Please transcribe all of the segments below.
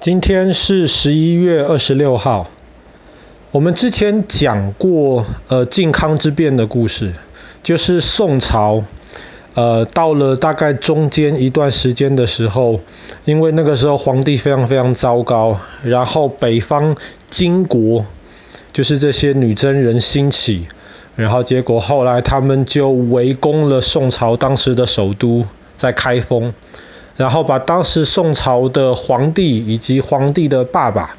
今天是十一月二十六号。我们之前讲过，呃，靖康之变的故事，就是宋朝，呃，到了大概中间一段时间的时候，因为那个时候皇帝非常非常糟糕，然后北方金国，就是这些女真人兴起，然后结果后来他们就围攻了宋朝当时的首都，在开封。然后把当时宋朝的皇帝以及皇帝的爸爸，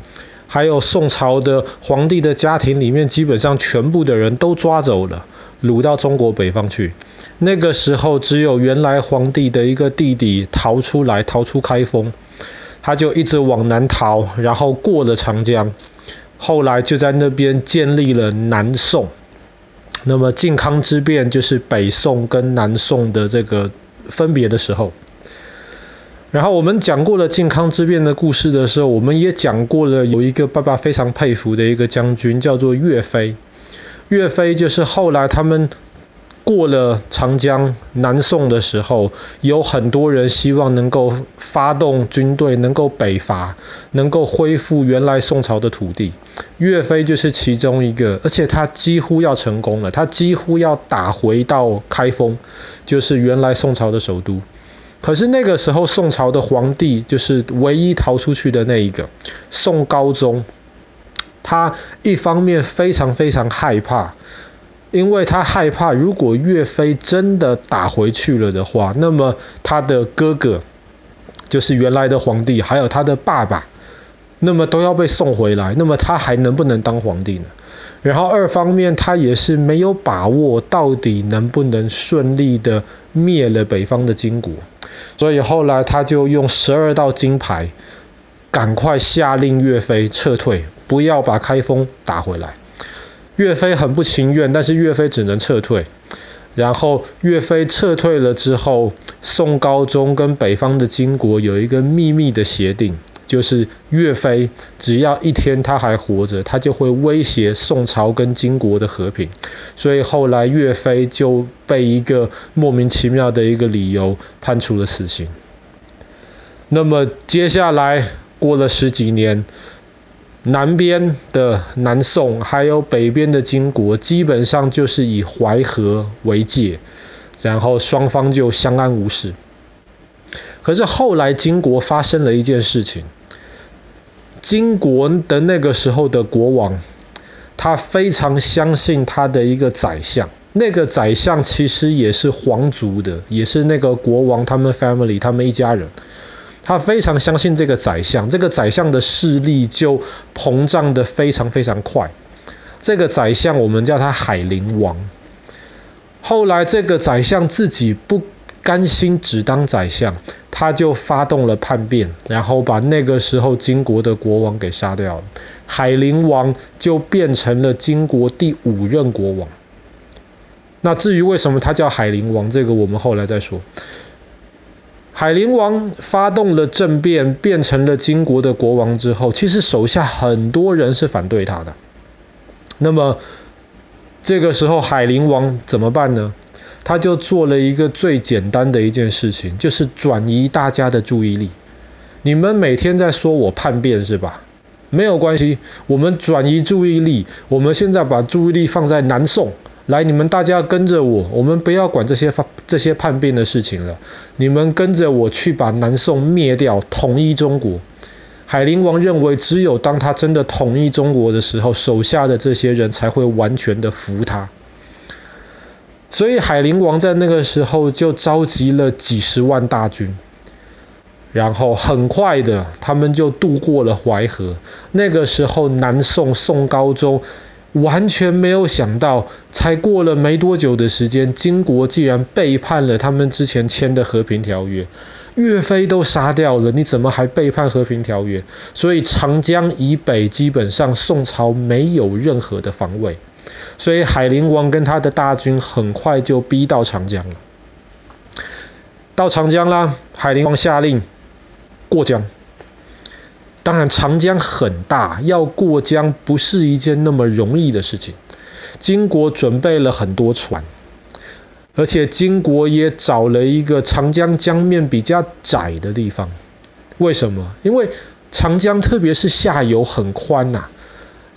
还有宋朝的皇帝的家庭里面基本上全部的人都抓走了，掳到中国北方去。那个时候只有原来皇帝的一个弟弟逃出来，逃出开封，他就一直往南逃，然后过了长江，后来就在那边建立了南宋。那么靖康之变就是北宋跟南宋的这个分别的时候。然后我们讲过了靖康之变的故事的时候，我们也讲过了有一个爸爸非常佩服的一个将军，叫做岳飞。岳飞就是后来他们过了长江南宋的时候，有很多人希望能够发动军队，能够北伐，能够恢复原来宋朝的土地。岳飞就是其中一个，而且他几乎要成功了，他几乎要打回到开封，就是原来宋朝的首都。可是那个时候，宋朝的皇帝就是唯一逃出去的那一个，宋高宗。他一方面非常非常害怕，因为他害怕如果岳飞真的打回去了的话，那么他的哥哥，就是原来的皇帝，还有他的爸爸，那么都要被送回来，那么他还能不能当皇帝呢？然后二方面，他也是没有把握到底能不能顺利的灭了北方的金国。所以后来他就用十二道金牌，赶快下令岳飞撤退，不要把开封打回来。岳飞很不情愿，但是岳飞只能撤退。然后岳飞撤退了之后，宋高宗跟北方的金国有一个秘密的协定。就是岳飞只要一天他还活着，他就会威胁宋朝跟金国的和平。所以后来岳飞就被一个莫名其妙的一个理由判处了死刑。那么接下来过了十几年，南边的南宋还有北边的金国，基本上就是以淮河为界，然后双方就相安无事。可是后来金国发生了一件事情。金国的那个时候的国王，他非常相信他的一个宰相，那个宰相其实也是皇族的，也是那个国王他们 family 他们一家人。他非常相信这个宰相，这个宰相的势力就膨胀得非常非常快。这个宰相我们叫他海陵王。后来这个宰相自己不甘心只当宰相。他就发动了叛变，然后把那个时候金国的国王给杀掉了。海陵王就变成了金国第五任国王。那至于为什么他叫海陵王，这个我们后来再说。海陵王发动了政变，变成了金国的国王之后，其实手下很多人是反对他的。那么这个时候海陵王怎么办呢？他就做了一个最简单的一件事情，就是转移大家的注意力。你们每天在说我叛变是吧？没有关系，我们转移注意力。我们现在把注意力放在南宋。来，你们大家跟着我，我们不要管这些这些叛变的事情了。你们跟着我去把南宋灭掉，统一中国。海陵王认为，只有当他真的统一中国的时候，手下的这些人才会完全的服他。所以海陵王在那个时候就召集了几十万大军，然后很快的他们就渡过了淮河。那个时候南宋宋高宗完全没有想到，才过了没多久的时间，金国竟然背叛了他们之前签的和平条约。岳飞都杀掉了，你怎么还背叛和平条约？所以长江以北基本上宋朝没有任何的防卫。所以海陵王跟他的大军很快就逼到长江了。到长江啦，海陵王下令过江。当然长江很大，要过江不是一件那么容易的事情。金国准备了很多船，而且金国也找了一个长江江面比较窄的地方。为什么？因为长江特别是下游很宽呐、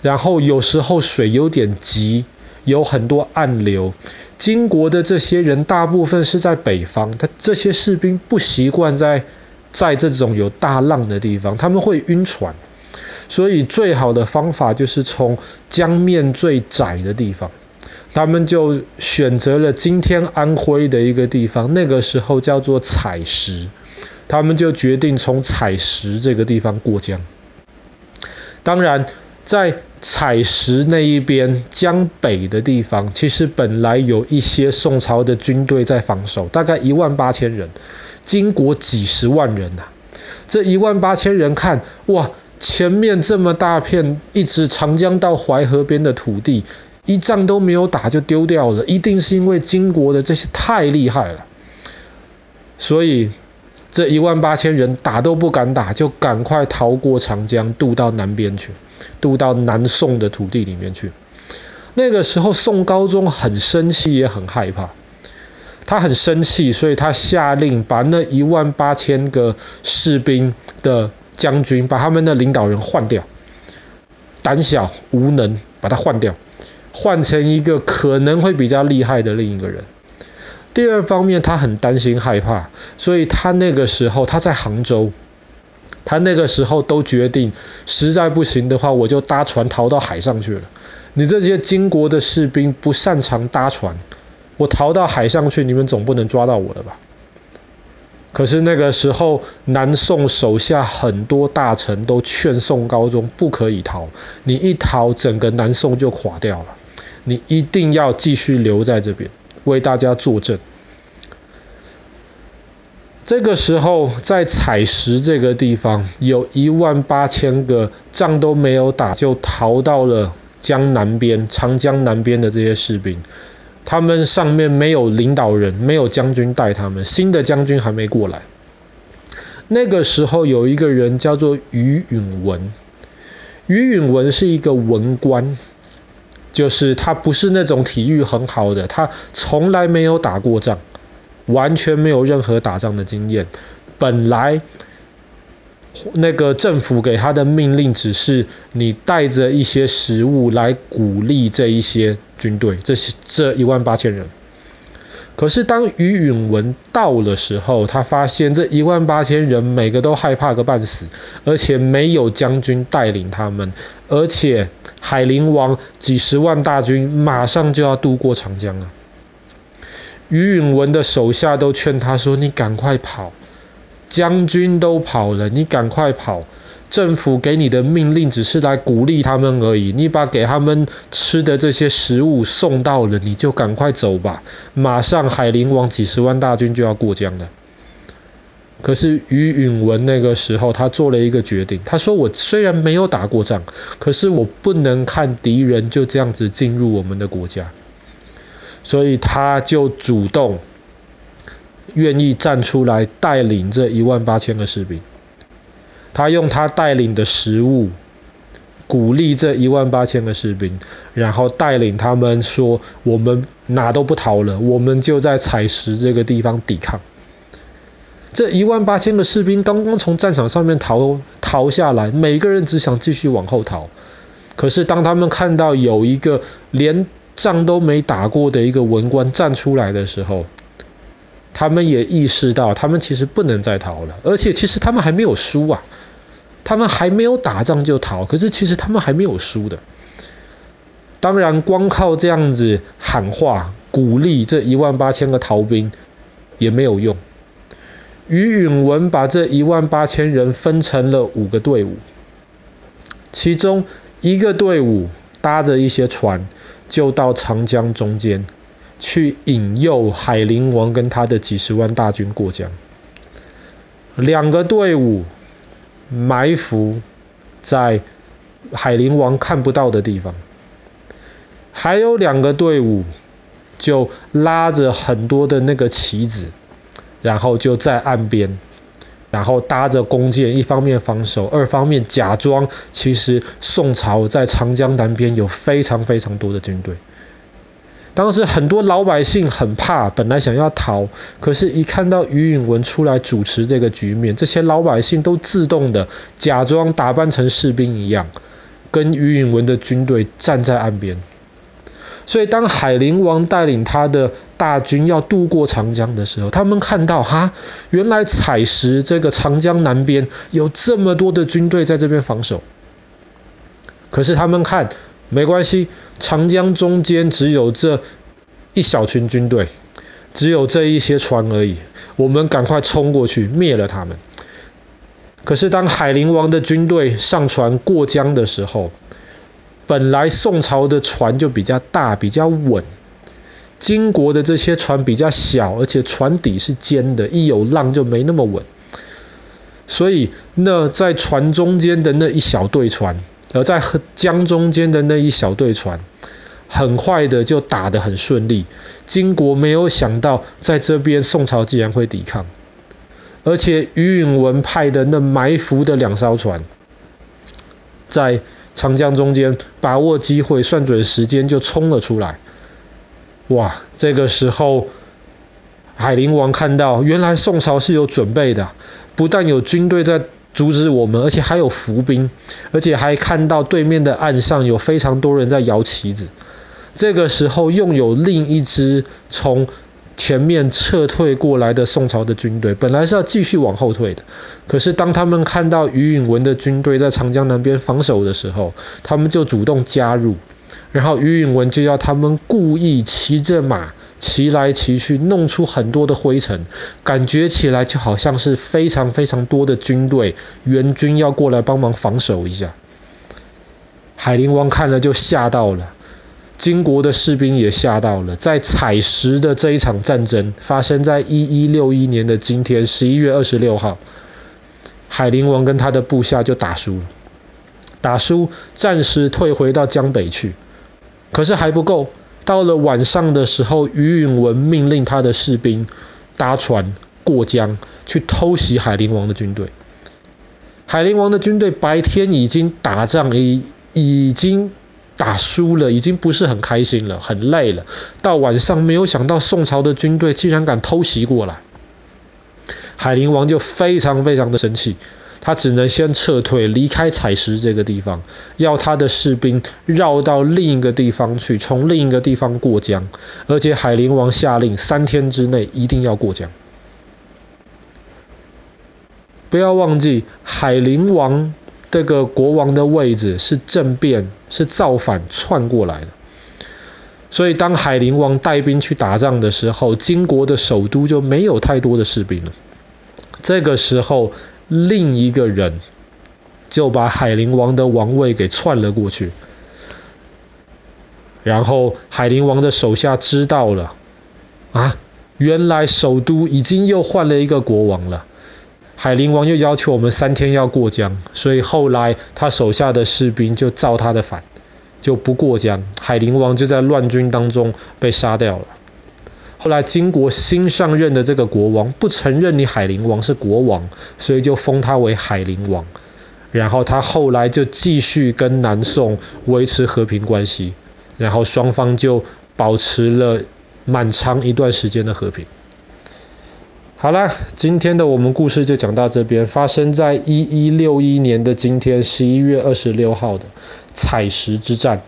然后有时候水有点急，有很多暗流。金国的这些人大部分是在北方，他这些士兵不习惯在在这种有大浪的地方，他们会晕船。所以最好的方法就是从江面最窄的地方，他们就选择了今天安徽的一个地方，那个时候叫做采石，他们就决定从采石这个地方过江。当然，在采石那一边江北的地方，其实本来有一些宋朝的军队在防守，大概一万八千人，金国几十万人呐、啊，这一万八千人看哇。前面这么大片，一直长江到淮河边的土地，一仗都没有打就丢掉了，一定是因为金国的这些太厉害了。所以这一万八千人打都不敢打，就赶快逃过长江，渡到南边去，渡到南宋的土地里面去。那个时候宋高宗很生气，也很害怕。他很生气，所以他下令把那一万八千个士兵的。将军把他们的领导人换掉，胆小无能，把他换掉，换成一个可能会比较厉害的另一个人。第二方面，他很担心害怕，所以他那个时候他在杭州，他那个时候都决定，实在不行的话，我就搭船逃到海上去了。你这些金国的士兵不擅长搭船，我逃到海上去，你们总不能抓到我了吧？可是那个时候，南宋手下很多大臣都劝宋高宗不可以逃，你一逃，整个南宋就垮掉了。你一定要继续留在这边，为大家作证。这个时候，在采石这个地方，有一万八千个仗都没有打就逃到了江南边、长江南边的这些士兵。他们上面没有领导人，没有将军带他们，新的将军还没过来。那个时候有一个人叫做于允文，于允文是一个文官，就是他不是那种体育很好的，他从来没有打过仗，完全没有任何打仗的经验。本来那个政府给他的命令只是你带着一些食物来鼓励这一些。军队，这是这一万八千人。可是当于允文到的时候，他发现这一万八千人每个都害怕个半死，而且没有将军带领他们，而且海陵王几十万大军马上就要渡过长江了。于允文的手下都劝他说：“你赶快跑，将军都跑了，你赶快跑。”政府给你的命令只是来鼓励他们而已，你把给他们吃的这些食物送到了，你就赶快走吧。马上海陵王几十万大军就要过江了。可是于允文那个时候，他做了一个决定，他说：“我虽然没有打过仗，可是我不能看敌人就这样子进入我们的国家。”所以他就主动愿意站出来带领这一万八千个士兵。他用他带领的食物鼓励这一万八千个士兵，然后带领他们说：“我们哪都不逃了，我们就在采石这个地方抵抗。”这一万八千个士兵刚刚从战场上面逃逃下来，每个人只想继续往后逃。可是当他们看到有一个连仗都没打过的一个文官站出来的时候，他们也意识到他们其实不能再逃了，而且其实他们还没有输啊。他们还没有打仗就逃，可是其实他们还没有输的。当然，光靠这样子喊话鼓励这一万八千个逃兵也没有用。于允文把这一万八千人分成了五个队伍，其中一个队伍搭着一些船，就到长江中间去引诱海陵王跟他的几十万大军过江。两个队伍。埋伏在海陵王看不到的地方，还有两个队伍就拉着很多的那个旗子，然后就在岸边，然后搭着弓箭，一方面防守，二方面假装其实宋朝在长江南边有非常非常多的军队。当时很多老百姓很怕，本来想要逃，可是一看到于允文出来主持这个局面，这些老百姓都自动的假装打扮成士兵一样，跟于允文的军队站在岸边。所以当海陵王带领他的大军要渡过长江的时候，他们看到哈，原来采石这个长江南边有这么多的军队在这边防守。可是他们看，没关系，长江中间只有这一小群军队，只有这一些船而已，我们赶快冲过去灭了他们。可是当海陵王的军队上船过江的时候，本来宋朝的船就比较大，比较稳，金国的这些船比较小，而且船底是尖的，一有浪就没那么稳。所以那在船中间的那一小队船。而在江中间的那一小队船，很快的就打得很顺利。金国没有想到，在这边宋朝竟然会抵抗，而且于允文派的那埋伏的两艘船，在长江中间把握机会，算准时间就冲了出来。哇！这个时候，海陵王看到，原来宋朝是有准备的，不但有军队在。阻止我们，而且还有伏兵，而且还看到对面的岸上有非常多人在摇旗子。这个时候，又有另一支从前面撤退过来的宋朝的军队，本来是要继续往后退的。可是当他们看到于允文的军队在长江南边防守的时候，他们就主动加入。然后于允文就要他们故意骑着马。骑来骑去，弄出很多的灰尘，感觉起来就好像是非常非常多的军队援军要过来帮忙防守一下。海陵王看了就吓到了，金国的士兵也吓到了。在采石的这一场战争发生在一一六一年的今天，十一月二十六号，海陵王跟他的部下就打输了，打输，暂时退回到江北去，可是还不够。到了晚上的时候，于允文命令他的士兵搭船过江去偷袭海陵王的军队。海陵王的军队白天已经打仗，已已经打输了，已经不是很开心了，很累了。到晚上，没有想到宋朝的军队竟然敢偷袭过来，海陵王就非常非常的生气。他只能先撤退，离开采石这个地方，要他的士兵绕到另一个地方去，从另一个地方过江。而且海陵王下令，三天之内一定要过江。不要忘记，海陵王这个国王的位置是政变，是造反篡过来的。所以当海陵王带兵去打仗的时候，金国的首都就没有太多的士兵了。这个时候。另一个人就把海陵王的王位给篡了过去，然后海陵王的手下知道了，啊，原来首都已经又换了一个国王了。海陵王又要求我们三天要过江，所以后来他手下的士兵就造他的反，就不过江。海陵王就在乱军当中被杀掉了。后来金国新上任的这个国王不承认你海陵王是国王，所以就封他为海陵王。然后他后来就继续跟南宋维持和平关系，然后双方就保持了蛮长一段时间的和平。好啦，今天的我们故事就讲到这边。发生在一一六一年的今天，十一月二十六号的采石之战。